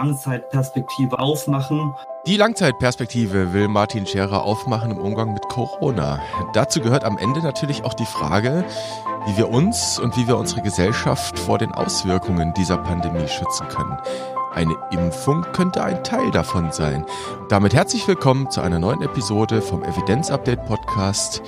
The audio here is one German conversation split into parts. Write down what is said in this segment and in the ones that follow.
Langzeitperspektive aufmachen. Die Langzeitperspektive will Martin Scherer aufmachen im Umgang mit Corona. Dazu gehört am Ende natürlich auch die Frage, wie wir uns und wie wir unsere Gesellschaft vor den Auswirkungen dieser Pandemie schützen können. Eine Impfung könnte ein Teil davon sein. Damit herzlich willkommen zu einer neuen Episode vom Evidenz Update Podcast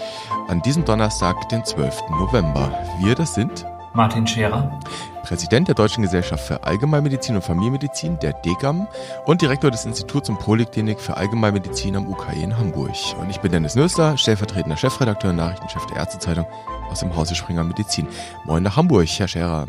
an diesem Donnerstag, den 12. November. Wir, das sind Martin Scherer, Präsident der Deutschen Gesellschaft für Allgemeinmedizin und Familienmedizin, der DGAM, und Direktor des Instituts und Poliklinik für Allgemeinmedizin am UKE in Hamburg. Und ich bin Dennis Nösler, stellvertretender Chefredakteur und Nachrichtenchef der Ärztezeitung aus dem Hause Springer Medizin. Moin nach Hamburg, Herr Scherer.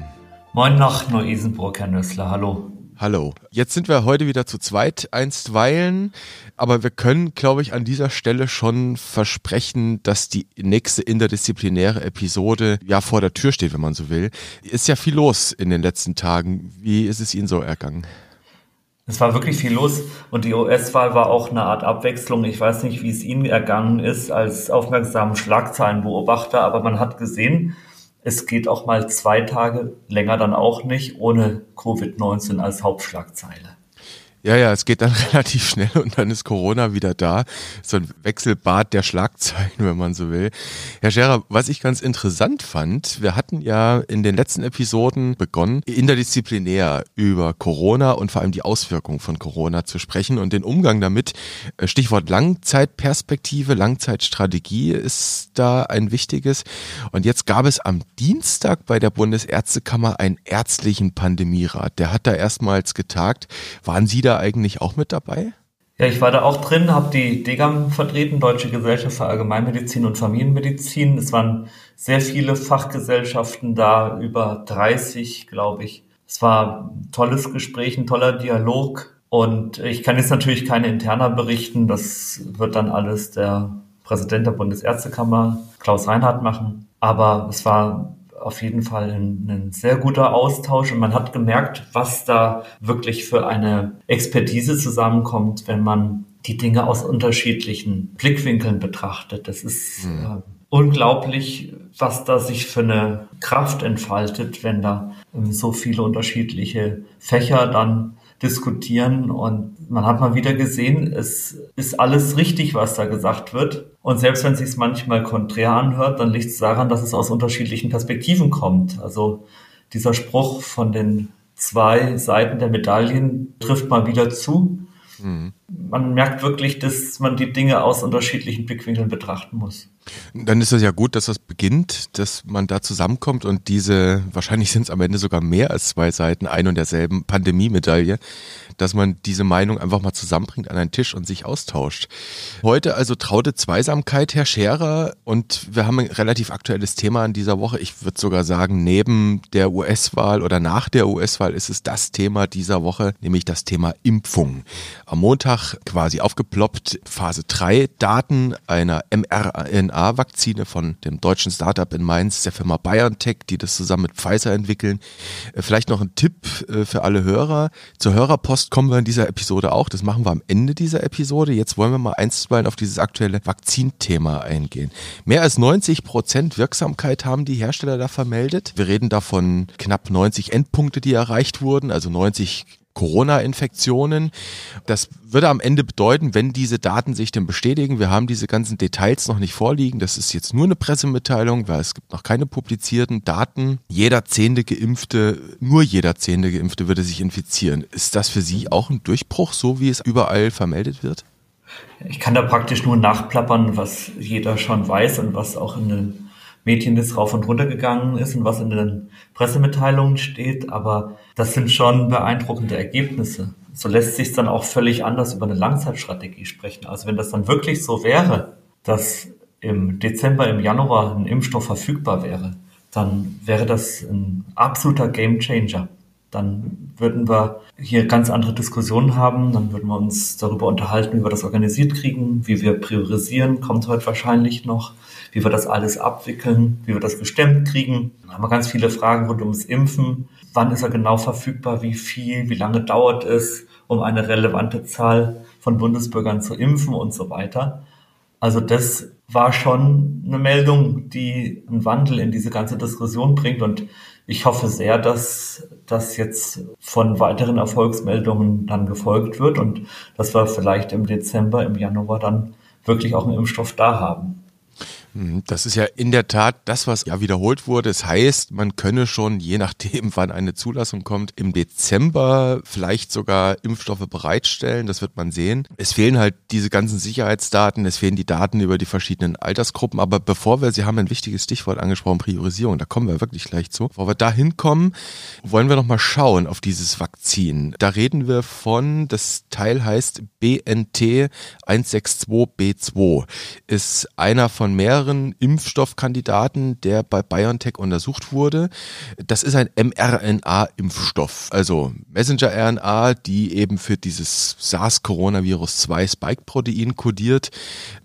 Moin nach Neu-Isenburg, Herr Nösler. Hallo. Hallo. Jetzt sind wir heute wieder zu zweit einstweilen, aber wir können, glaube ich, an dieser Stelle schon versprechen, dass die nächste interdisziplinäre Episode ja vor der Tür steht, wenn man so will. Ist ja viel los in den letzten Tagen. Wie ist es Ihnen so ergangen? Es war wirklich viel los und die US-Wahl war auch eine Art Abwechslung. Ich weiß nicht, wie es Ihnen ergangen ist als aufmerksamen Schlagzeilenbeobachter, aber man hat gesehen, es geht auch mal zwei Tage, länger dann auch nicht, ohne Covid-19 als Hauptschlagzeile. Ja, ja, es geht dann relativ schnell und dann ist Corona wieder da. So ein Wechselbad der Schlagzeilen, wenn man so will. Herr Scherer, was ich ganz interessant fand, wir hatten ja in den letzten Episoden begonnen, interdisziplinär über Corona und vor allem die Auswirkungen von Corona zu sprechen und den Umgang damit. Äh, Stichwort Langzeitperspektive, Langzeitstrategie ist da ein wichtiges. Und jetzt gab es am Dienstag bei der Bundesärztekammer einen ärztlichen Pandemierat. Der hat da erstmals getagt. Waren Sie da eigentlich auch mit dabei? Ja, ich war da auch drin, habe die DGAM vertreten, Deutsche Gesellschaft für Allgemeinmedizin und Familienmedizin. Es waren sehr viele Fachgesellschaften da, über 30, glaube ich. Es war ein tolles Gespräch, ein toller Dialog. Und ich kann jetzt natürlich keine interner berichten. Das wird dann alles der Präsident der Bundesärztekammer, Klaus Reinhardt, machen. Aber es war auf jeden Fall ein, ein, sehr guter Austausch und man hat gemerkt, was da wirklich für eine Expertise zusammenkommt, wenn man die Dinge aus unterschiedlichen Blickwinkeln betrachtet. Das ist mhm. äh, unglaublich, was da sich für eine Kraft entfaltet, wenn da ähm, so viele unterschiedliche Fächer dann diskutieren und man hat mal wieder gesehen, es ist alles richtig, was da gesagt wird. Und selbst wenn es sich manchmal konträr anhört, dann liegt es daran, dass es aus unterschiedlichen Perspektiven kommt. Also dieser Spruch von den zwei Seiten der Medaillen trifft mal wieder zu. Mhm. Man merkt wirklich, dass man die Dinge aus unterschiedlichen Blickwinkeln betrachten muss. Dann ist es ja gut, dass das beginnt, dass man da zusammenkommt und diese, wahrscheinlich sind es am Ende sogar mehr als zwei Seiten ein und derselben Pandemie-Medaille, dass man diese Meinung einfach mal zusammenbringt an einen Tisch und sich austauscht. Heute also traute Zweisamkeit, Herr Scherer, und wir haben ein relativ aktuelles Thema in dieser Woche. Ich würde sogar sagen, neben der US-Wahl oder nach der US-Wahl ist es das Thema dieser Woche, nämlich das Thema Impfung. Am Montag quasi aufgeploppt Phase 3 Daten einer mRNA-Vakzine von dem deutschen Startup in Mainz, der Firma BioNTech, die das zusammen mit Pfizer entwickeln. Äh, vielleicht noch ein Tipp äh, für alle Hörer. Zur Hörerpost Post kommen wir in dieser Episode auch. Das machen wir am Ende dieser Episode. Jetzt wollen wir mal einstweilen auf dieses aktuelle Vakzinthema eingehen. Mehr als 90 Prozent Wirksamkeit haben die Hersteller da vermeldet. Wir reden davon knapp 90 Endpunkte, die erreicht wurden, also 90 Corona-Infektionen. Das würde am Ende bedeuten, wenn diese Daten sich denn bestätigen, wir haben diese ganzen Details noch nicht vorliegen, das ist jetzt nur eine Pressemitteilung, weil es gibt noch keine publizierten Daten. Jeder zehnte Geimpfte, nur jeder zehnte Geimpfte würde sich infizieren. Ist das für Sie auch ein Durchbruch, so wie es überall vermeldet wird? Ich kann da praktisch nur nachplappern, was jeder schon weiß und was auch in den Medien das rauf und runter gegangen ist und was in den Pressemitteilungen steht, aber das sind schon beeindruckende Ergebnisse. So lässt sich dann auch völlig anders über eine Langzeitstrategie sprechen. Also wenn das dann wirklich so wäre, dass im Dezember, im Januar ein Impfstoff verfügbar wäre, dann wäre das ein absoluter Gamechanger. Dann würden wir hier ganz andere Diskussionen haben. Dann würden wir uns darüber unterhalten, wie wir das organisiert kriegen, wie wir priorisieren, kommt heute wahrscheinlich noch wie wir das alles abwickeln, wie wir das gestemmt kriegen. Dann haben wir ganz viele Fragen rund ums Impfen. Wann ist er genau verfügbar? Wie viel? Wie lange dauert es, um eine relevante Zahl von Bundesbürgern zu impfen und so weiter? Also das war schon eine Meldung, die einen Wandel in diese ganze Diskussion bringt und ich hoffe sehr, dass dass jetzt von weiteren Erfolgsmeldungen dann gefolgt wird und dass wir vielleicht im Dezember, im Januar dann wirklich auch einen Impfstoff da haben. Mhm, das ist ja in der Tat das, was ja wiederholt wurde. Es das heißt, man könne schon, je nachdem, wann eine Zulassung kommt, im Dezember vielleicht sogar Impfstoffe bereitstellen. Das wird man sehen. Es fehlen halt diese ganzen Sicherheitsdaten, es fehlen die Daten über die verschiedenen Altersgruppen. Aber bevor wir, Sie haben ein wichtiges Stichwort angesprochen, Priorisierung, da kommen wir wirklich gleich zu. Bevor wir da hinkommen, wollen wir nochmal schauen auf dieses Vakzin. Da reden wir von, das Teil heißt BNT 162B2. Ist einer von mehreren weiteren Impfstoffkandidaten, der bei BioNTech untersucht wurde. Das ist ein mRNA-Impfstoff, also Messenger-RNA, die eben für dieses SARS-Coronavirus 2 Spike-Protein kodiert.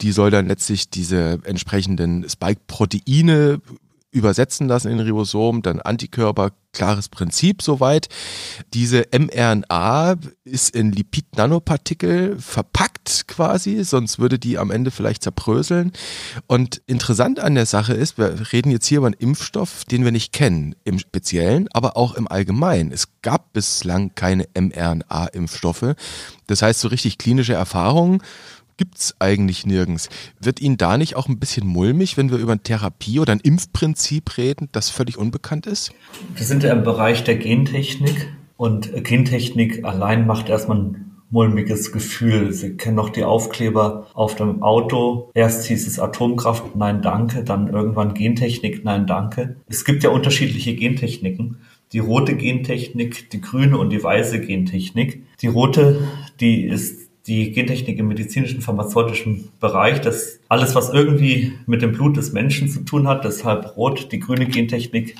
Die soll dann letztlich diese entsprechenden Spike-Proteine übersetzen lassen in Ribosom, dann Antikörper, klares Prinzip soweit. Diese mRNA ist in Lipid-Nanopartikel verpackt quasi, sonst würde die am Ende vielleicht zerbröseln. Und interessant an der Sache ist, wir reden jetzt hier über einen Impfstoff, den wir nicht kennen, im Speziellen, aber auch im Allgemeinen. Es gab bislang keine mRNA-Impfstoffe. Das heißt, so richtig klinische Erfahrungen gibt's eigentlich nirgends. Wird Ihnen da nicht auch ein bisschen mulmig, wenn wir über eine Therapie oder ein Impfprinzip reden, das völlig unbekannt ist? Wir sind ja im Bereich der Gentechnik und Gentechnik allein macht erstmal ein mulmiges Gefühl. Sie kennen noch die Aufkleber auf dem Auto. Erst hieß es Atomkraft, nein danke, dann irgendwann Gentechnik, nein danke. Es gibt ja unterschiedliche Gentechniken. Die rote Gentechnik, die grüne und die weiße Gentechnik. Die rote, die ist die Gentechnik im medizinischen, pharmazeutischen Bereich, das alles, was irgendwie mit dem Blut des Menschen zu tun hat, deshalb rot. Die grüne Gentechnik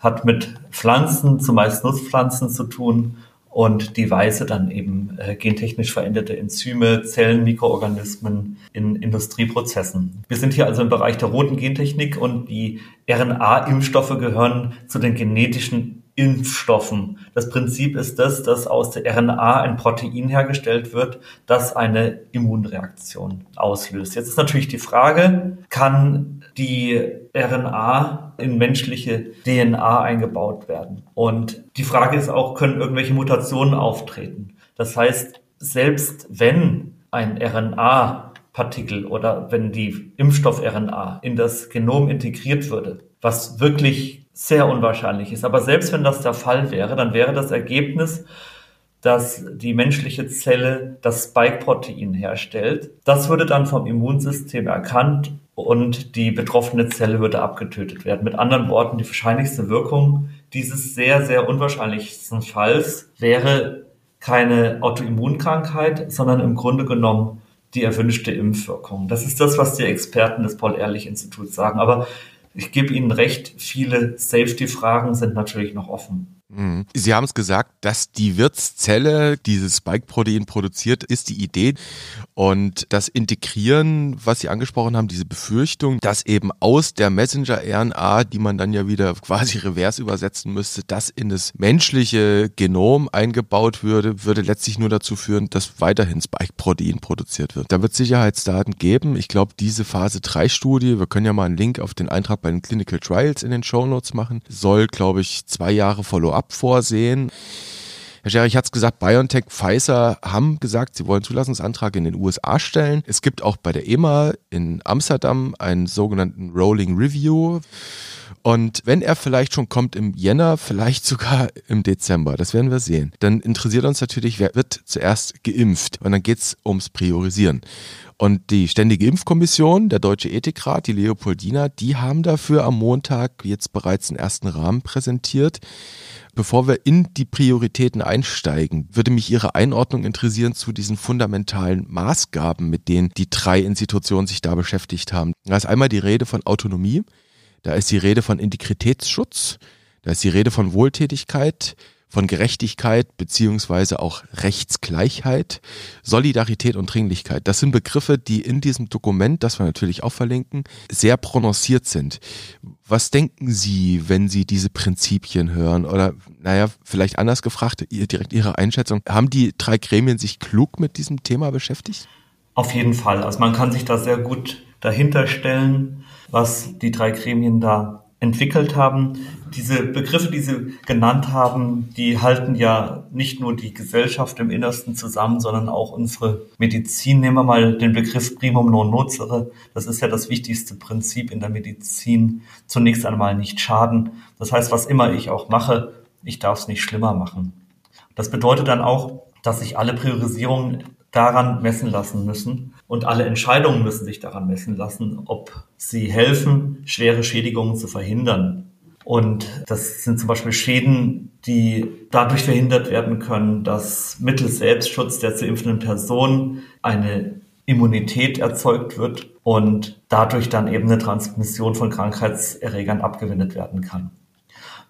hat mit Pflanzen, zumeist Nutzpflanzen zu tun und die weiße dann eben äh, gentechnisch veränderte Enzyme, Zellen, Mikroorganismen in Industrieprozessen. Wir sind hier also im Bereich der roten Gentechnik und die RNA-Impfstoffe gehören zu den genetischen Impfstoffen. Das Prinzip ist das, dass aus der RNA ein Protein hergestellt wird, das eine Immunreaktion auslöst. Jetzt ist natürlich die Frage, kann die RNA in menschliche DNA eingebaut werden? Und die Frage ist auch, können irgendwelche Mutationen auftreten? Das heißt, selbst wenn ein RNA Partikel oder wenn die Impfstoff-RNA in das Genom integriert würde, was wirklich sehr unwahrscheinlich ist. Aber selbst wenn das der Fall wäre, dann wäre das Ergebnis, dass die menschliche Zelle das Spike-Protein herstellt. Das würde dann vom Immunsystem erkannt und die betroffene Zelle würde abgetötet werden. Mit anderen Worten, die wahrscheinlichste Wirkung dieses sehr, sehr unwahrscheinlichsten Falls wäre keine Autoimmunkrankheit, sondern im Grunde genommen die erwünschte Impfwirkung. Das ist das, was die Experten des Paul-Ehrlich-Instituts sagen. Aber ich gebe Ihnen recht, viele Safety-Fragen sind natürlich noch offen. Mhm. Sie haben es gesagt, dass die Wirtszelle dieses Spike-Protein produziert, ist die Idee. Und das Integrieren, was Sie angesprochen haben, diese Befürchtung, dass eben aus der Messenger-RNA, die man dann ja wieder quasi revers übersetzen müsste, das in das menschliche Genom eingebaut würde, würde letztlich nur dazu führen, dass weiterhin Spike-Protein produziert wird. Da wird Sicherheitsdaten geben. Ich glaube, diese Phase 3-Studie, wir können ja mal einen Link auf den Eintrag bei den Clinical Trials in den Show Notes machen, soll, glaube ich, zwei Jahre Follow Follow-up vorsehen. Herr Scherich hat es gesagt, BioNTech, Pfizer haben gesagt, sie wollen Zulassungsantrag in den USA stellen. Es gibt auch bei der EMA in Amsterdam einen sogenannten Rolling Review. Und wenn er vielleicht schon kommt im Jänner, vielleicht sogar im Dezember, das werden wir sehen, dann interessiert uns natürlich, wer wird zuerst geimpft. Und dann geht es ums Priorisieren. Und die Ständige Impfkommission, der Deutsche Ethikrat, die Leopoldina, die haben dafür am Montag jetzt bereits einen ersten Rahmen präsentiert. Bevor wir in die Prioritäten einsteigen, würde mich Ihre Einordnung interessieren zu diesen fundamentalen Maßgaben, mit denen die drei Institutionen sich da beschäftigt haben. Da ist einmal die Rede von Autonomie, da ist die Rede von Integritätsschutz, da ist die Rede von Wohltätigkeit, von Gerechtigkeit beziehungsweise auch Rechtsgleichheit, Solidarität und Dringlichkeit. Das sind Begriffe, die in diesem Dokument, das wir natürlich auch verlinken, sehr prononciert sind. Was denken Sie, wenn Sie diese Prinzipien hören? Oder, naja, vielleicht anders gefragt, direkt Ihre Einschätzung. Haben die drei Gremien sich klug mit diesem Thema beschäftigt? Auf jeden Fall. Also man kann sich da sehr gut dahinter stellen, was die drei Gremien da entwickelt haben. Diese Begriffe, die Sie genannt haben, die halten ja nicht nur die Gesellschaft im Innersten zusammen, sondern auch unsere Medizin. Nehmen wir mal den Begriff primum non nocere. Das ist ja das wichtigste Prinzip in der Medizin. Zunächst einmal nicht schaden. Das heißt, was immer ich auch mache, ich darf es nicht schlimmer machen. Das bedeutet dann auch, dass sich alle Priorisierungen daran messen lassen müssen und alle Entscheidungen müssen sich daran messen lassen, ob sie helfen, schwere Schädigungen zu verhindern. Und das sind zum Beispiel Schäden, die dadurch verhindert werden können, dass mittels Selbstschutz der zu impfenden Person eine Immunität erzeugt wird und dadurch dann eben eine Transmission von Krankheitserregern abgewendet werden kann.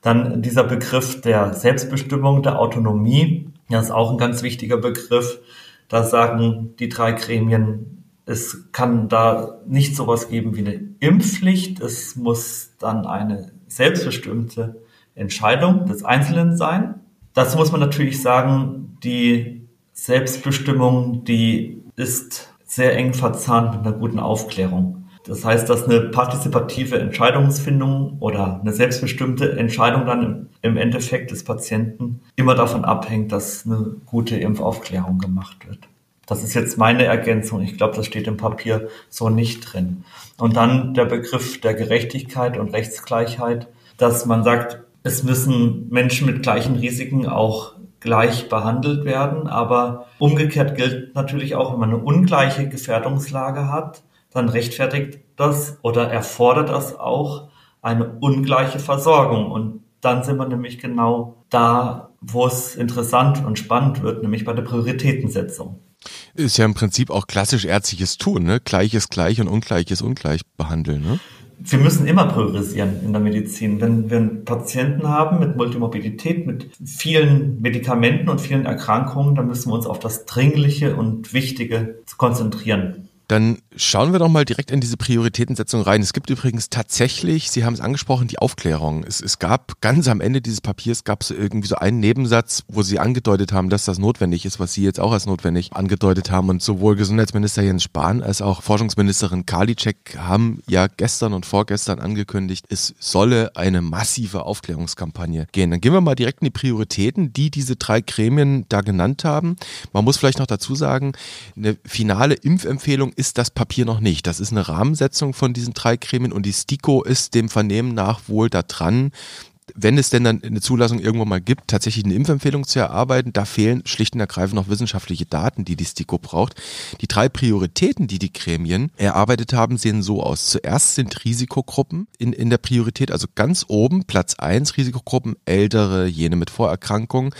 Dann dieser Begriff der Selbstbestimmung, der Autonomie, das ist auch ein ganz wichtiger Begriff. Da sagen die drei Gremien, es kann da nicht sowas geben wie eine Impfpflicht. Es muss dann eine selbstbestimmte Entscheidung des Einzelnen sein. Dazu muss man natürlich sagen, die Selbstbestimmung, die ist sehr eng verzahnt mit einer guten Aufklärung. Das heißt, dass eine partizipative Entscheidungsfindung oder eine selbstbestimmte Entscheidung dann im, Endeffekt des Patienten immer davon abhängt, dass eine gute Impfaufklärung gemacht wird. Das ist jetzt meine Ergänzung. Ich glaube, das steht im Papier so nicht drin. Und dann der Begriff der Gerechtigkeit und Rechtsgleichheit, dass man sagt, es müssen Menschen mit gleichen Risiken auch gleich behandelt werden. Aber umgekehrt gilt natürlich auch, wenn man eine ungleiche Gefährdungslage hat, dann rechtfertigt das oder erfordert das auch eine ungleiche Versorgung. Und dann sind wir nämlich genau da, wo es interessant und spannend wird, nämlich bei der Prioritätensetzung. Ist ja im Prinzip auch klassisch ärztliches Tun, ne? Gleiches gleich und Ungleiches ungleich behandeln, ne? Wir müssen immer priorisieren in der Medizin. Wenn wir einen Patienten haben mit Multimorbidität, mit vielen Medikamenten und vielen Erkrankungen, dann müssen wir uns auf das Dringliche und Wichtige konzentrieren. Dann schauen wir doch mal direkt in diese Prioritätensetzung rein. Es gibt übrigens tatsächlich, Sie haben es angesprochen, die Aufklärung. Es, es gab ganz am Ende dieses Papiers gab es irgendwie so einen Nebensatz, wo Sie angedeutet haben, dass das notwendig ist, was Sie jetzt auch als notwendig angedeutet haben. Und sowohl Gesundheitsminister Jens Spahn als auch Forschungsministerin Karliczek haben ja gestern und vorgestern angekündigt, es solle eine massive Aufklärungskampagne gehen. Dann gehen wir mal direkt in die Prioritäten, die diese drei Gremien da genannt haben. Man muss vielleicht noch dazu sagen, eine finale Impfempfehlung ist das Papier noch nicht. Das ist eine Rahmensetzung von diesen drei Gremien und die STIKO ist dem Vernehmen nach wohl da dran, wenn es denn dann eine Zulassung irgendwo mal gibt, tatsächlich eine Impfempfehlung zu erarbeiten, da fehlen schlicht und ergreifend noch wissenschaftliche Daten, die die STIKO braucht. Die drei Prioritäten, die die Gremien erarbeitet haben, sehen so aus. Zuerst sind Risikogruppen in, in der Priorität, also ganz oben, Platz eins Risikogruppen, Ältere, jene mit Vorerkrankungen,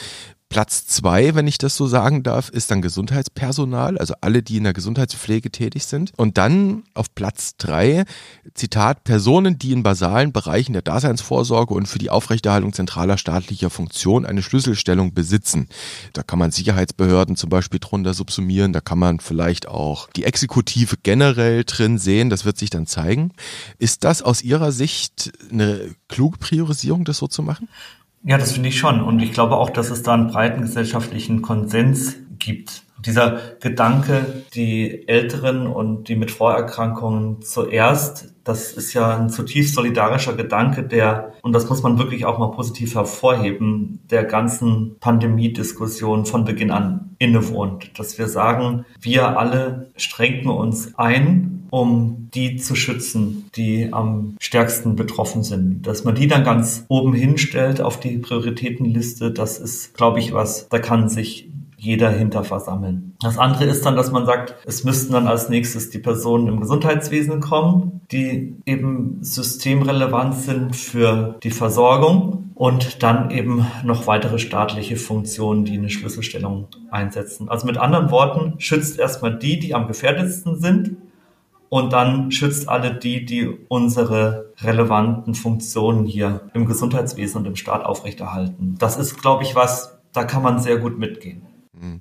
Platz zwei, wenn ich das so sagen darf, ist dann Gesundheitspersonal, also alle, die in der Gesundheitspflege tätig sind. Und dann auf Platz drei, Zitat, Personen, die in basalen Bereichen der Daseinsvorsorge und für die Aufrechterhaltung zentraler staatlicher Funktion eine Schlüsselstellung besitzen. Da kann man Sicherheitsbehörden zum Beispiel drunter subsumieren, da kann man vielleicht auch die Exekutive generell drin sehen, das wird sich dann zeigen. Ist das aus Ihrer Sicht eine kluge Priorisierung, das so zu machen? Ja, das finde ich schon. Und ich glaube auch, dass es da einen breiten gesellschaftlichen Konsens gibt. Dieser Gedanke, die Älteren und die mit Vorerkrankungen zuerst, das ist ja ein zutiefst solidarischer Gedanke, der, und das muss man wirklich auch mal positiv hervorheben, der ganzen Pandemiediskussion von Beginn an innewohnt. Dass wir sagen, wir alle strengen uns ein, um die zu schützen, die am stärksten betroffen sind. Dass man die dann ganz oben hinstellt auf die Prioritätenliste, das ist, glaube ich, was, da kann sich jeder hinter versammeln. Das andere ist dann, dass man sagt, es müssten dann als nächstes die Personen im Gesundheitswesen kommen, die eben systemrelevant sind für die Versorgung und dann eben noch weitere staatliche Funktionen, die eine Schlüsselstellung einsetzen. Also mit anderen Worten, schützt erstmal die, die am gefährdetsten sind und dann schützt alle die, die unsere relevanten Funktionen hier im Gesundheitswesen und im Staat aufrechterhalten. Das ist, glaube ich, was, da kann man sehr gut mitgehen. Mhm.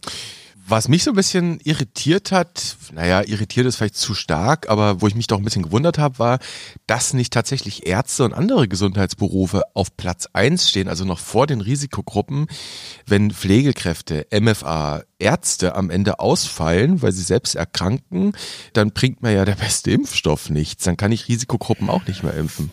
Was mich so ein bisschen irritiert hat, naja, irritiert ist vielleicht zu stark, aber wo ich mich doch ein bisschen gewundert habe, war, dass nicht tatsächlich Ärzte und andere Gesundheitsberufe auf Platz eins stehen, also noch vor den Risikogruppen, wenn Pflegekräfte, MFA, Ärzte am Ende ausfallen, weil sie selbst erkranken, dann bringt mir ja der beste Impfstoff nichts. Dann kann ich Risikogruppen auch nicht mehr impfen.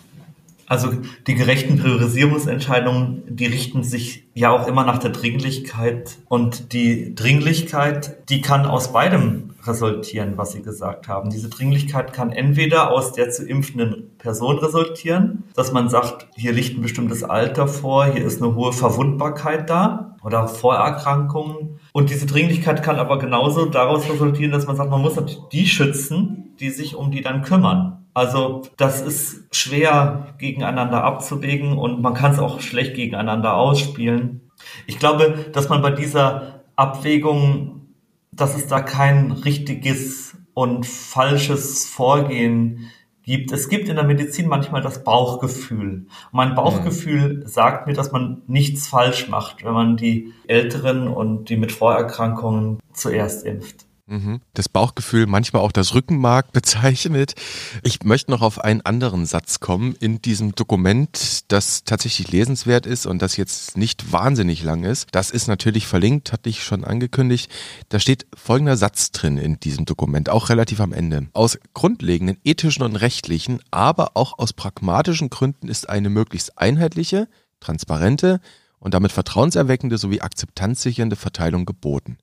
Also die gerechten Priorisierungsentscheidungen, die richten sich ja auch immer nach der Dringlichkeit. Und die Dringlichkeit, die kann aus beidem resultieren, was Sie gesagt haben. Diese Dringlichkeit kann entweder aus der zu impfenden Person resultieren, dass man sagt, hier liegt ein bestimmtes Alter vor, hier ist eine hohe Verwundbarkeit da oder Vorerkrankungen. Und diese Dringlichkeit kann aber genauso daraus resultieren, dass man sagt, man muss die schützen, die sich um die dann kümmern. Also das ist schwer gegeneinander abzuwägen und man kann es auch schlecht gegeneinander ausspielen. Ich glaube, dass man bei dieser Abwägung, dass es da kein richtiges und falsches Vorgehen gibt. Es gibt in der Medizin manchmal das Bauchgefühl. mein Bauchgefühl mhm. sagt mir, dass man nichts falsch macht, wenn man die Älteren und die mit Vorerkrankungen zuerst impft. Mhm. Das Bauchgefühl manchmal auch das Rückenmark bezeichnet. Ich möchte noch auf einen anderen Satz kommen in diesem Dokument, das tatsächlich lesenswert ist und das jetzt nicht wahnsinnig lang ist. Das ist natürlich verlinkt, hatte ich schon angekündigt. Da steht folgender Satz drin in diesem Dokument, auch relativ am Ende. Aus grundlegenden ethischen und rechtlichen, aber auch aus pragmatischen Gründen ist eine möglichst einheitliche, transparente, und damit vertrauenserweckende sowie akzeptanzsichernde Verteilung geboten.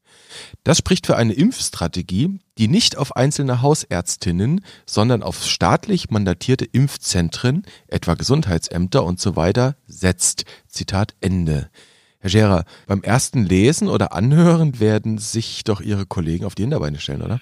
Das spricht für eine Impfstrategie, die nicht auf einzelne Hausärztinnen, sondern auf staatlich mandatierte Impfzentren, etwa Gesundheitsämter und so weiter, setzt. Zitat Ende. Herr Scherer, beim ersten Lesen oder Anhören werden sich doch Ihre Kollegen auf die Hinterbeine stellen, oder?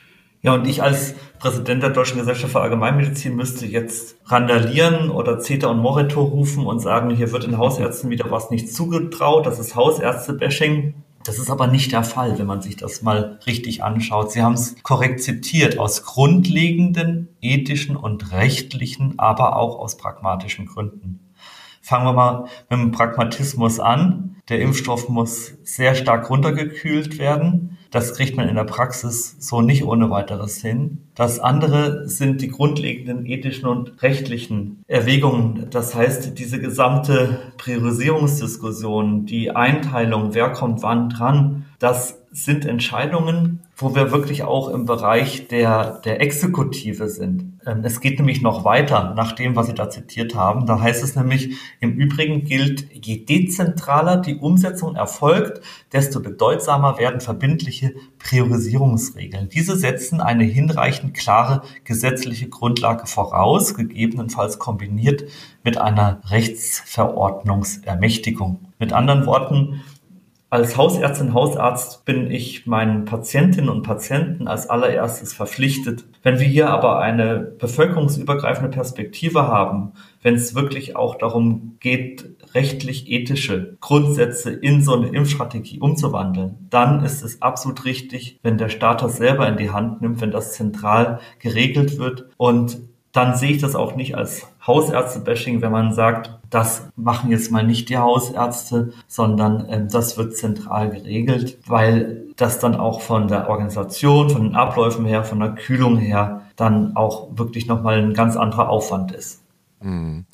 Ja, und ich als Präsident der Deutschen Gesellschaft für Allgemeinmedizin müsste jetzt randalieren oder CETA und Moreto rufen und sagen, hier wird den Hausärzten wieder was nicht zugetraut, das ist Hausärzte-Bashing. Das ist aber nicht der Fall, wenn man sich das mal richtig anschaut. Sie haben es korrekt zitiert, aus grundlegenden ethischen und rechtlichen, aber auch aus pragmatischen Gründen. Fangen wir mal mit dem Pragmatismus an. Der Impfstoff muss sehr stark runtergekühlt werden. Das kriegt man in der Praxis so nicht ohne weiteres hin. Das andere sind die grundlegenden ethischen und rechtlichen Erwägungen. Das heißt, diese gesamte Priorisierungsdiskussion, die Einteilung, wer kommt wann dran, das sind Entscheidungen, wo wir wirklich auch im Bereich der, der Exekutive sind. Ähm, es geht nämlich noch weiter nach dem, was Sie da zitiert haben. Da heißt es nämlich, im Übrigen gilt, je dezentraler die Umsetzung erfolgt, desto bedeutsamer werden verbindliche Priorisierungsregeln. Diese setzen eine hinreichend klare gesetzliche Grundlage voraus, gegebenenfalls kombiniert mit einer Rechtsverordnungsermächtigung. Mit anderen Worten, als Hausärztin, Hausarzt bin ich meinen Patientinnen und Patienten als allererstes verpflichtet. Wenn wir hier aber eine bevölkerungsübergreifende Perspektive haben, wenn es wirklich auch darum geht, rechtlich-ethische Grundsätze in so eine Impfstrategie umzuwandeln, dann ist es absolut richtig, wenn der Staat das selber in die Hand nimmt, wenn das zentral geregelt wird und dann sehe ich das auch nicht als Hausärzte-Bashing, wenn man sagt, das machen jetzt mal nicht die Hausärzte, sondern ähm, das wird zentral geregelt, weil das dann auch von der Organisation, von den Abläufen her, von der Kühlung her dann auch wirklich nochmal ein ganz anderer Aufwand ist. Mhm.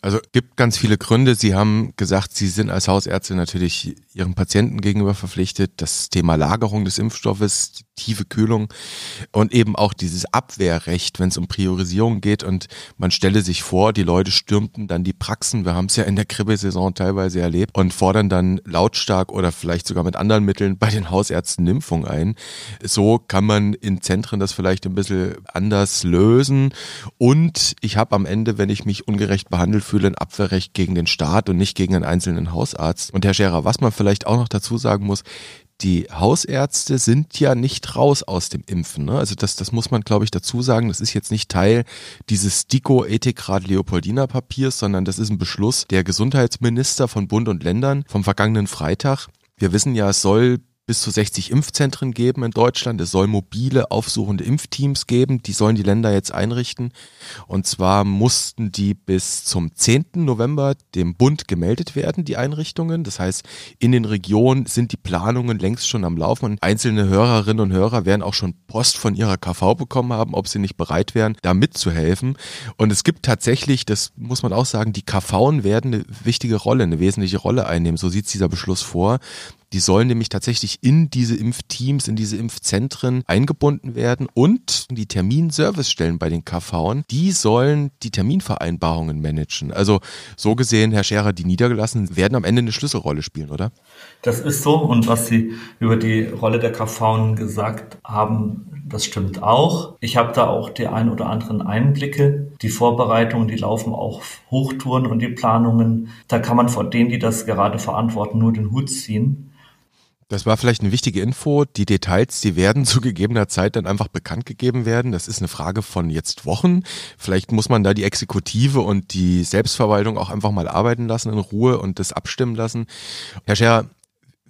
Also gibt ganz viele Gründe. Sie haben gesagt, Sie sind als Hausärzte natürlich Ihren Patienten gegenüber verpflichtet. Das Thema Lagerung des Impfstoffes, tiefe Kühlung und eben auch dieses Abwehrrecht, wenn es um Priorisierung geht. Und man stelle sich vor, die Leute stürmten dann die Praxen. Wir haben es ja in der Grippesaison teilweise erlebt und fordern dann lautstark oder vielleicht sogar mit anderen Mitteln bei den Hausärzten Impfung ein. So kann man in Zentren das vielleicht ein bisschen anders lösen. Und ich habe am Ende, wenn ich mich ungerecht behandelt fühle, ein Abwehrrecht gegen den Staat und nicht gegen einen einzelnen Hausarzt. Und Herr Scherer, was man vielleicht auch noch dazu sagen muss, die Hausärzte sind ja nicht raus aus dem Impfen. Ne? Also das, das muss man, glaube ich, dazu sagen. Das ist jetzt nicht Teil dieses Diko-Ethikrat Leopoldina Papiers, sondern das ist ein Beschluss der Gesundheitsminister von Bund und Ländern vom vergangenen Freitag. Wir wissen ja, es soll bis zu 60 Impfzentren geben in Deutschland. Es soll mobile aufsuchende Impfteams geben. Die sollen die Länder jetzt einrichten. Und zwar mussten die bis zum 10. November dem Bund gemeldet werden, die Einrichtungen. Das heißt, in den Regionen sind die Planungen längst schon am Laufen und einzelne Hörerinnen und Hörer werden auch schon Post von ihrer KV bekommen haben, ob sie nicht bereit wären, da mitzuhelfen. Und es gibt tatsächlich, das muss man auch sagen, die KV werden eine wichtige Rolle, eine wesentliche Rolle einnehmen. So sieht dieser Beschluss vor Die sollen nämlich tatsächlich in diese Impfteams, in diese Impfzentren eingebunden werden und die Terminservicestellen bei den KV, die sollen die Terminvereinbarungen managen. Also so gesehen, Herr Scherer, die Niedergelassenen werden am Ende eine Schlüsselrolle spielen, oder? Das ist so und was Sie über die Rolle der KV gesagt haben, das stimmt auch. Ich habe da auch die ein oder anderen Einblicke. Die Vorbereitungen, die laufen auch Hochtouren und die Planungen. Da kann man vor denen, die das gerade verantworten, nur den Hut ziehen. Das war vielleicht eine wichtige Info. Die Details, die werden zu gegebener Zeit dann einfach bekannt gegeben werden. Das ist eine Frage von jetzt Wochen. Vielleicht muss man da die Exekutive und die Selbstverwaltung auch einfach mal arbeiten lassen in Ruhe und das abstimmen lassen. Herr Scher,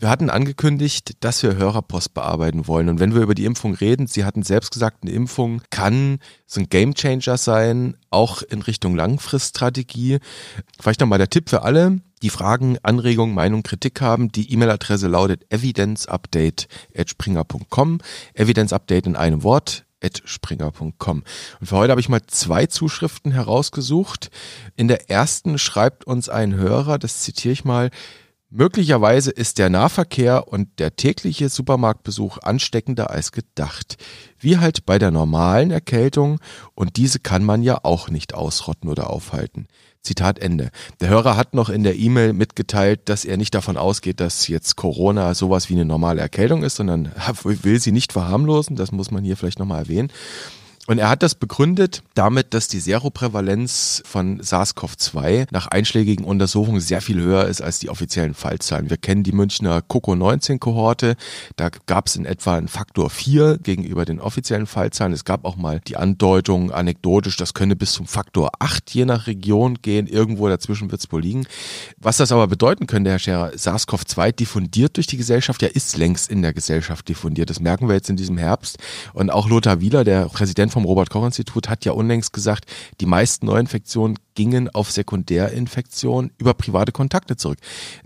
wir hatten angekündigt, dass wir Hörerpost bearbeiten wollen. Und wenn wir über die Impfung reden, Sie hatten selbst gesagt, eine Impfung kann so ein Gamechanger sein, auch in Richtung Langfriststrategie. Vielleicht nochmal der Tipp für alle, die Fragen, Anregungen, Meinung, Kritik haben. Die E-Mail-Adresse lautet evidenceupdate.springer.com. Evidenceupdate in einem Wort springer.com. Und für heute habe ich mal zwei Zuschriften herausgesucht. In der ersten schreibt uns ein Hörer, das zitiere ich mal, Möglicherweise ist der Nahverkehr und der tägliche Supermarktbesuch ansteckender als gedacht. Wie halt bei der normalen Erkältung und diese kann man ja auch nicht ausrotten oder aufhalten. Zitat Ende. Der Hörer hat noch in der E-Mail mitgeteilt, dass er nicht davon ausgeht, dass jetzt Corona sowas wie eine normale Erkältung ist, sondern will sie nicht verharmlosen. Das muss man hier vielleicht nochmal erwähnen. Und er hat das begründet damit, dass die Seroprävalenz von SARS-CoV-2 nach einschlägigen Untersuchungen sehr viel höher ist als die offiziellen Fallzahlen. Wir kennen die Münchner COCO-19-Kohorte. Da gab es in etwa einen Faktor 4 gegenüber den offiziellen Fallzahlen. Es gab auch mal die Andeutung anekdotisch, das könne bis zum Faktor 8 je nach Region gehen. Irgendwo dazwischen wird es wohl liegen. Was das aber bedeuten könnte, Herr Scherer, SARS-CoV-2 diffundiert durch die Gesellschaft, ja ist längst in der Gesellschaft diffundiert. Das merken wir jetzt in diesem Herbst. Und auch Lothar Wieler, der Präsident vom Robert-Koch-Institut hat ja unlängst gesagt, die meisten Neuinfektionen gingen auf Sekundärinfektionen über private Kontakte zurück.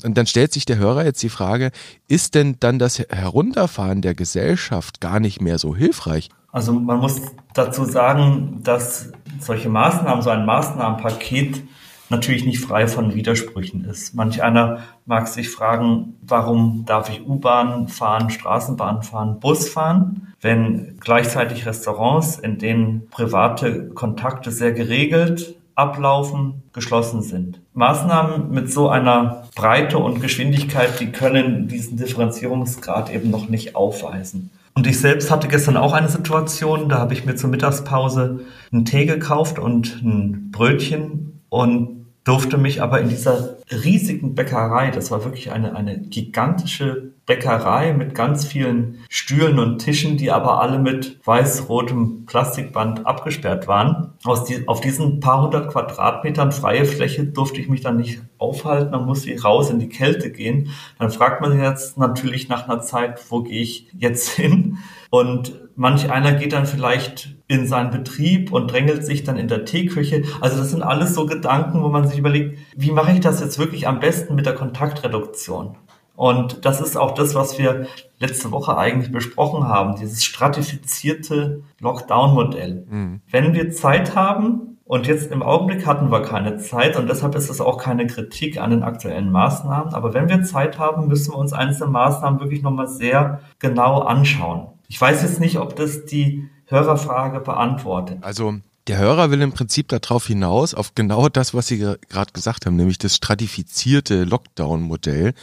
Und dann stellt sich der Hörer jetzt die Frage, ist denn dann das Herunterfahren der Gesellschaft gar nicht mehr so hilfreich? Also man muss dazu sagen, dass solche Maßnahmen, so ein Maßnahmenpaket natürlich nicht frei von Widersprüchen ist. Manch einer mag sich fragen, warum darf ich U-Bahn fahren, Straßenbahn fahren, Bus fahren, wenn gleichzeitig Restaurants, in denen private Kontakte sehr geregelt ablaufen, geschlossen sind. Maßnahmen mit so einer Breite und Geschwindigkeit, die können diesen Differenzierungsgrad eben noch nicht aufweisen. Und ich selbst hatte gestern auch eine Situation, da habe ich mir zur Mittagspause einen Tee gekauft und ein Brötchen und durfte mich aber in dieser riesigen Bäckerei, das war wirklich eine, eine gigantische Bäckerei mit ganz vielen Stühlen und Tischen, die aber alle mit weiß-rotem Plastikband abgesperrt waren. Aus die, auf diesen paar hundert Quadratmetern freie Fläche durfte ich mich dann nicht aufhalten, dann musste ich raus in die Kälte gehen. Dann fragt man sich jetzt natürlich nach einer Zeit, wo gehe ich jetzt hin? Und manch einer geht dann vielleicht in seinen Betrieb und drängelt sich dann in der Teeküche. Also das sind alles so Gedanken, wo man sich überlegt, wie mache ich das jetzt wirklich am besten mit der Kontaktreduktion? Und das ist auch das, was wir letzte Woche eigentlich besprochen haben, dieses stratifizierte Lockdown-Modell. Mhm. Wenn wir Zeit haben, und jetzt im Augenblick hatten wir keine Zeit und deshalb ist es auch keine Kritik an den aktuellen Maßnahmen, aber wenn wir Zeit haben, müssen wir uns einzelne Maßnahmen wirklich nochmal sehr genau anschauen. Ich weiß jetzt nicht, ob das die Hörerfrage beantwortet. Also der Hörer will im Prinzip darauf hinaus, auf genau das, was Sie gerade gesagt haben, nämlich das stratifizierte Lockdown-Modell.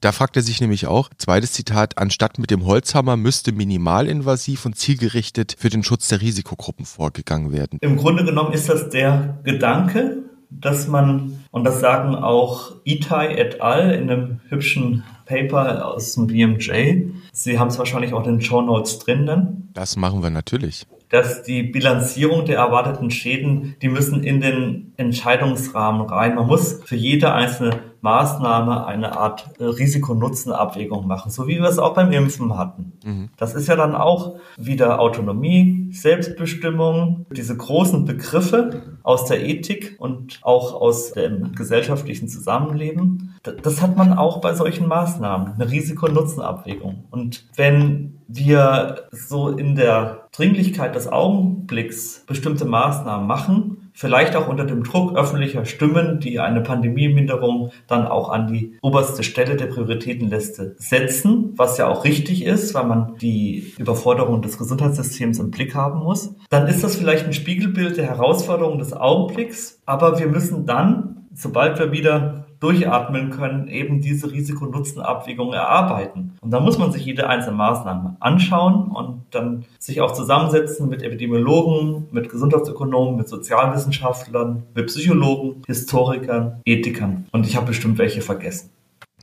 Da fragt er sich nämlich auch, zweites Zitat, anstatt mit dem Holzhammer müsste minimalinvasiv und zielgerichtet für den Schutz der Risikogruppen vorgegangen werden. Im Grunde genommen ist das der Gedanke, dass man, und das sagen auch Itai et al. in einem hübschen Paper aus dem BMJ, Sie haben es wahrscheinlich auch in den Show Notes drin dann. Das machen wir natürlich dass die Bilanzierung der erwarteten Schäden, die müssen in den Entscheidungsrahmen rein. Man muss für jede einzelne Maßnahme eine Art äh, Risiko-Nutzen-Abwägung machen, so wie wir es auch beim Impfen hatten. Mhm. Das ist ja dann auch wieder Autonomie, Selbstbestimmung, diese großen Begriffe aus der Ethik und auch aus dem gesellschaftlichen Zusammenleben. Das hat man auch bei solchen Maßnahmen, eine Risiko-Nutzen-Abwägung. Und wenn wir so in der Dringlichkeit des Augenblicks bestimmte Maßnahmen machen, vielleicht auch unter dem Druck öffentlicher Stimmen, die eine Pandemieminderung dann auch an die oberste Stelle der Prioritätenliste setzen, was ja auch richtig ist, weil man die Überforderung des Gesundheitssystems im Blick haben muss, dann ist das vielleicht ein Spiegelbild der Herausforderungen des Augenblicks, aber wir müssen dann, sobald wir wieder durchatmen können, eben diese Risiko-Nutzen-Abwägung erarbeiten. Und da muss man sich jede einzelne Maßnahme anschauen und dann sich auch zusammensetzen mit Epidemiologen, mit Gesundheitsökonomen, mit Sozialwissenschaftlern, mit Psychologen, Historikern, Ethikern. Und ich habe bestimmt welche vergessen.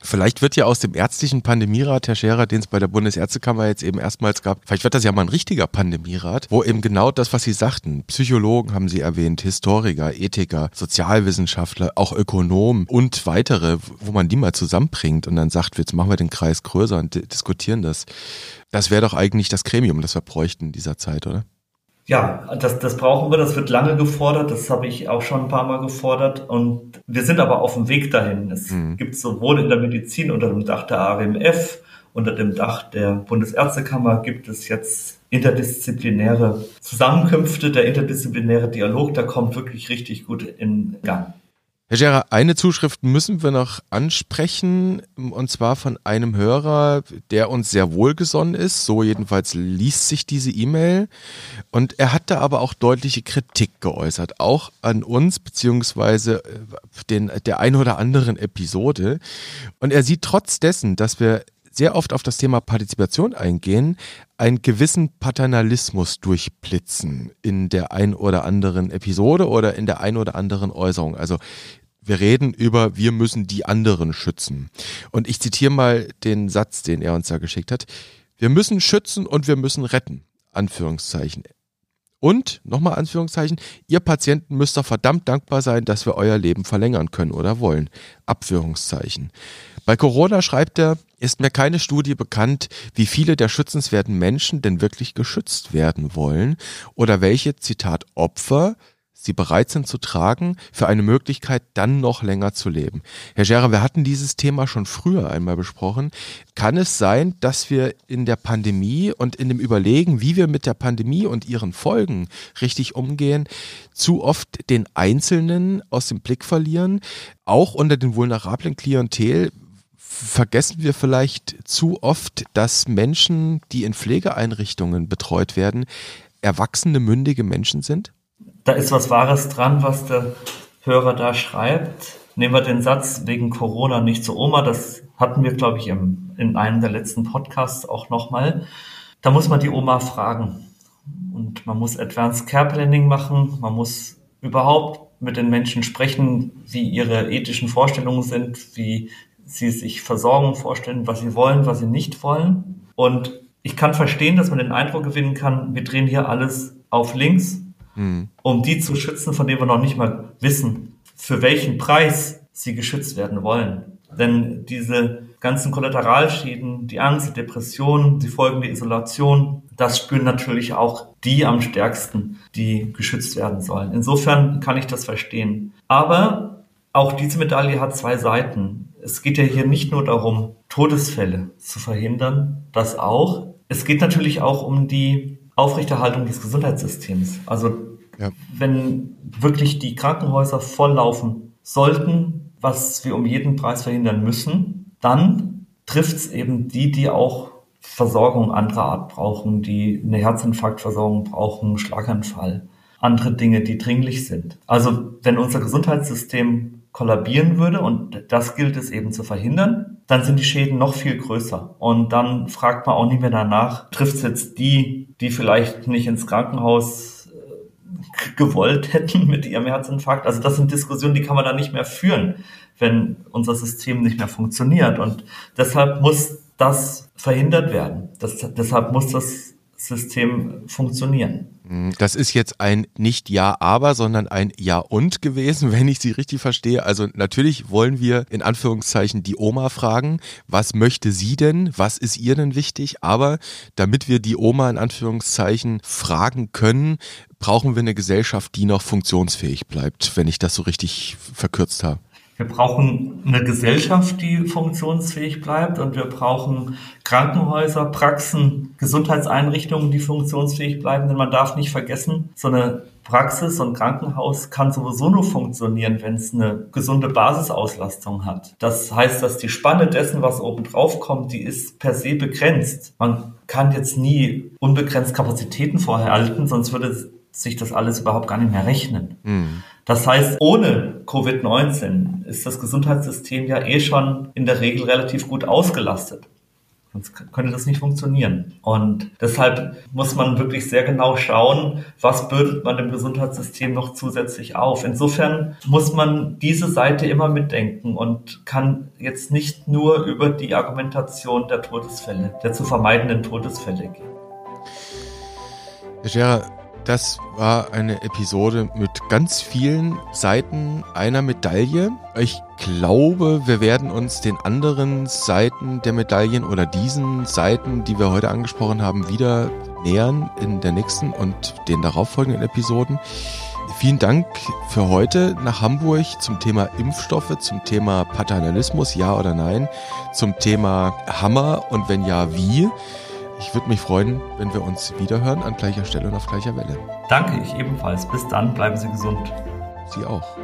Vielleicht wird ja aus dem ärztlichen Pandemierat, Herr Scherer, den es bei der Bundesärztekammer jetzt eben erstmals gab, vielleicht wird das ja mal ein richtiger Pandemierat, wo eben genau das, was Sie sagten, Psychologen haben Sie erwähnt, Historiker, Ethiker, Sozialwissenschaftler, auch Ökonomen und weitere, wo man die mal zusammenbringt und dann sagt, jetzt machen wir den Kreis größer und diskutieren das. Das wäre doch eigentlich das Gremium, das wir bräuchten in dieser Zeit, oder? Ja, das, das brauchen wir, das wird lange gefordert, das habe ich auch schon ein paar Mal gefordert und wir sind aber auf dem Weg dahin. Es mhm. gibt sowohl in der Medizin unter dem Dach der AWMF, unter dem Dach der Bundesärztekammer gibt es jetzt interdisziplinäre Zusammenkünfte, der interdisziplinäre Dialog, der kommt wirklich richtig gut in Gang. Herr Scherer, eine Zuschrift müssen wir noch ansprechen, und zwar von einem Hörer, der uns sehr wohlgesonnen ist. So jedenfalls liest sich diese E-Mail. Und er hat da aber auch deutliche Kritik geäußert, auch an uns, beziehungsweise äh, den, der ein oder anderen Episode. Und er sieht trotz dessen, dass wir sehr oft auf das Thema Partizipation eingehen, einen gewissen Paternalismus durchblitzen in der ein oder anderen Episode oder in der ein oder anderen Äußerung. Also wir reden über, wir müssen die anderen schützen. Und ich zitiere mal den Satz, den er uns da geschickt hat. Wir müssen schützen und wir müssen retten. Anführungszeichen. Und, nochmal Anführungszeichen, ihr Patienten müsst doch verdammt dankbar sein, dass wir euer Leben verlängern können oder wollen. Abführungszeichen. Bei Corona schreibt er, ist mir keine Studie bekannt, wie viele der schützenswerten Menschen denn wirklich geschützt werden wollen oder welche, Zitat, Opfer sie bereit sind zu tragen für eine Möglichkeit, dann noch länger zu leben. Herr Scherer, wir hatten dieses Thema schon früher einmal besprochen. Kann es sein, dass wir in der Pandemie und in dem Überlegen, wie wir mit der Pandemie und ihren Folgen richtig umgehen, zu oft den Einzelnen aus dem Blick verlieren? Auch unter den vulnerablen Klientel vergessen wir vielleicht zu oft, dass Menschen, die in Pflegeeinrichtungen betreut werden, erwachsene, mündige Menschen sind? Da ist was Wahres dran, was der Hörer da schreibt. Nehmen wir den Satz wegen Corona nicht zur Oma. Das hatten wir, glaube ich, im, in einem der letzten Podcasts auch nochmal. Da muss man die Oma fragen. Und man muss Advanced Care Planning machen. Man muss überhaupt mit den Menschen sprechen, wie ihre ethischen Vorstellungen sind, wie sie sich Versorgung vorstellen, was sie wollen, was sie nicht wollen. Und ich kann verstehen, dass man den Eindruck gewinnen kann, wir drehen hier alles auf links mhm. um die zu schützen, von denen wir noch nicht mal wissen, für welchen Preis sie geschützt werden wollen. Denn diese ganzen Kollateralschäden, die Angst, die Depression, die Folgen der Isolation, das spüren natürlich auch die am stärksten, die geschützt werden sollen. Insofern kann ich das verstehen. Aber auch diese Medaille hat zwei Seiten. Es geht ja hier nicht nur darum, Todesfälle zu verhindern, das auch. Es geht natürlich auch um die Aufrechterhaltung des Gesundheitssystems. Also ja. wenn wirklich die Krankenhäuser volllaufen sollten, was wir um jeden Preis verhindern müssen, dann trifft es eben die, die auch Versorgung anderer Art brauchen, die eine Herzinfarktversorgung brauchen, Schlaganfall, andere Dinge, die dringlich sind. Also wenn unser Gesundheitssystem kollabieren würde und das gilt es eben zu verhindern, dann sind die Schäden noch viel größer. Und dann fragt man auch nicht mehr danach, trifft es jetzt die, die vielleicht nicht ins Krankenhaus äh, gewollt hätten mit ihrem Herzinfarkt. Also das sind Diskussionen, die kann man dann nicht mehr führen, wenn unser System nicht mehr funktioniert. Und deshalb muss das verhindert werden. Das, deshalb muss das System funktionieren. Mhm. Das ist jetzt ein nicht Ja, aber, sondern ein Ja und gewesen, wenn ich Sie richtig verstehe. Also natürlich wollen wir in Anführungszeichen die Oma fragen, was möchte sie denn? Was ist ihr denn wichtig? Aber damit wir die Oma in Anführungszeichen fragen können, brauchen wir eine Gesellschaft, die noch funktionsfähig bleibt, wenn ich das so richtig verkürzt habe. Wir brauchen eine Gesellschaft, die funktionsfähig bleibt und wir brauchen Krankenhäuser, Praxen, Gesundheitseinrichtungen, die funktionsfähig bleiben, denn man darf nicht vergessen, so eine Praxis und Krankenhaus kann sowieso nur funktionieren, wenn es eine gesunde Basisauslastung hat. Das heißt, dass die Spanne dessen, was oben drauf kommt, die ist per se begrenzt. Man kann jetzt nie unbegrenzt Kapazitäten vorhalten, sonst würde sich das alles überhaupt gar nicht mehr rechnen. Mhm. Das heißt, ohne Covid-19 ist das Gesundheitssystem ja eh schon in der Regel relativ gut ausgelastet. Sonst könnte das nicht funktionieren. Und deshalb muss man wirklich sehr genau schauen, was bürdet man dem Gesundheitssystem noch zusätzlich auf. Insofern muss man diese Seite immer mitdenken und kann jetzt nicht nur über die Argumentation der Todesfälle, der zu vermeidenden Todesfälle gehen. Herr Scherer, das war eine Episode mit ganz vielen Seiten einer Medaille. Ich glaube, wir werden uns den anderen Seiten der Medaillen oder diesen Seiten, die wir heute angesprochen haben, wieder nähern in der nächsten und den darauffolgenden Episoden. Vielen Dank für heute nach Hamburg zum Thema Impfstoffe, zum Thema Paternalismus, ja oder nein, zum Thema Hammer und wenn ja, wie. Ich würde mich freuen, wenn wir uns wiederhören an gleicher Stelle und auf gleicher Welle. Danke, ich ebenfalls. Bis dann, bleiben Sie gesund. Sie auch.